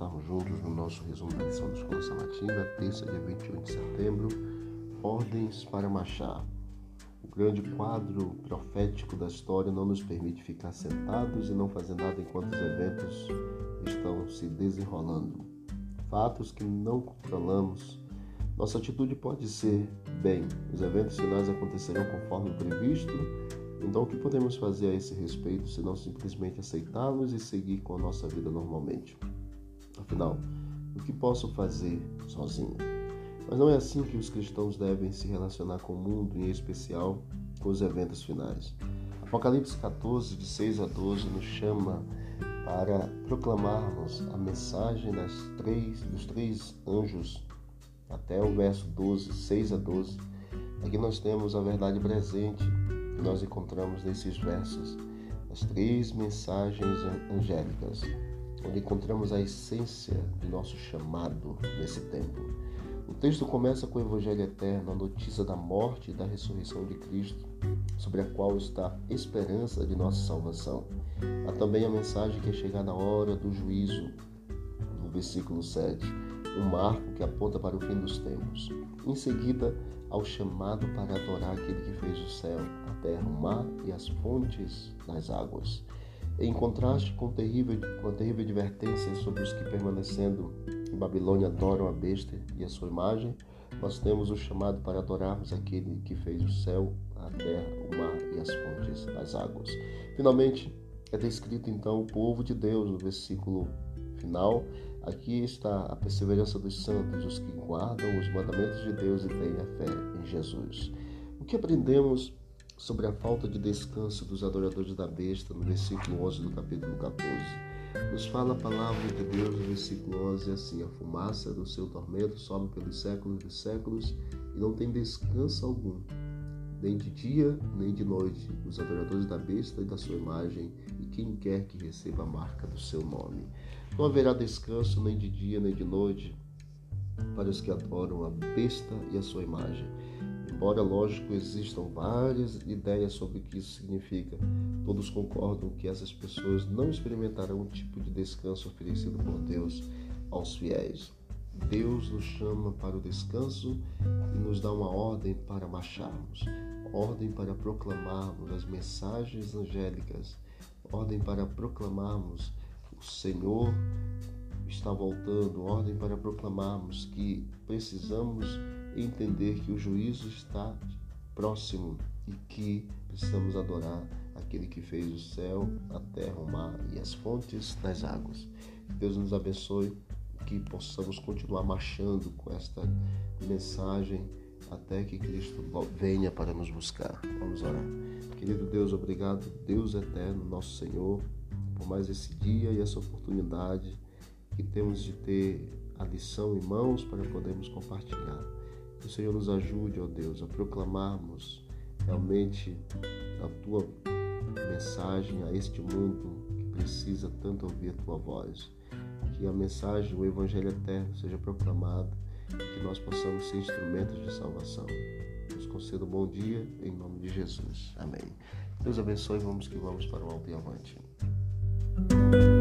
estarmos juntos no nosso resumo da lição da Escola Sabatina, terça, dia 21 de setembro, Ordens para Marchar. O grande quadro profético da história não nos permite ficar sentados e não fazer nada enquanto os eventos estão se desenrolando. Fatos que não controlamos. Nossa atitude pode ser, bem, os eventos finais acontecerão conforme previsto então, o que podemos fazer a esse respeito se não simplesmente aceitá-los e seguir com a nossa vida normalmente? Afinal, o que posso fazer sozinho? Mas não é assim que os cristãos devem se relacionar com o mundo, em especial com os eventos finais. Apocalipse 14, de 6 a 12, nos chama para proclamarmos a mensagem das três, dos três anjos, até o verso 12, 6 a 12. Aqui nós temos a verdade presente nós encontramos nesses versos, as três mensagens angélicas, onde encontramos a essência do nosso chamado nesse tempo. O texto começa com o Evangelho Eterno, a notícia da morte e da ressurreição de Cristo, sobre a qual está a esperança de nossa salvação. Há também a mensagem que é chegada a hora do juízo, no versículo 7, um marco que aponta para o fim dos tempos. Em seguida, ao chamado para adorar aquele que fez o céu, a terra, o mar e as fontes das águas. Em contraste com, terrível, com a terrível advertência sobre os que permanecendo em Babilônia adoram a besta e a sua imagem, nós temos o chamado para adorarmos aquele que fez o céu, a terra, o mar e as fontes das águas. Finalmente, é descrito então o povo de Deus no versículo final Aqui está a perseverança dos santos, os que guardam os mandamentos de Deus e têm a fé em Jesus. O que aprendemos sobre a falta de descanso dos adoradores da besta no versículo 11 do capítulo 14? Nos fala a palavra de Deus no versículo 11 assim: A fumaça do seu tormento sobe pelos séculos dos séculos e não tem descanso algum, nem de dia nem de noite, os adoradores da besta e da sua imagem, e quem quer que receba a marca do seu nome. Não haverá descanso nem de dia nem de noite para os que adoram a besta e a sua imagem. Embora, lógico, existam várias ideias sobre o que isso significa, todos concordam que essas pessoas não experimentarão o tipo de descanso oferecido por Deus aos fiéis. Deus nos chama para o descanso e nos dá uma ordem para marcharmos, ordem para proclamarmos as mensagens angélicas, ordem para proclamarmos o Senhor está voltando, ordem para proclamarmos que precisamos entender que o juízo está próximo e que precisamos adorar aquele que fez o céu, a terra, o mar e as fontes das águas. Deus nos abençoe, que possamos continuar marchando com esta mensagem até que Cristo venha para nos buscar. Vamos orar. Querido Deus, obrigado, Deus eterno, nosso Senhor mais esse dia e essa oportunidade que temos de ter a lição em mãos para podermos compartilhar. Que o Senhor nos ajude, ó Deus, a proclamarmos realmente a tua mensagem a este mundo que precisa tanto ouvir a tua voz. Que a mensagem, o Evangelho eterno seja proclamado e que nós possamos ser instrumentos de salvação. Nos conceda um bom dia, em nome de Jesus. Amém. Deus abençoe, vamos que vamos para o alto e avante. Bye.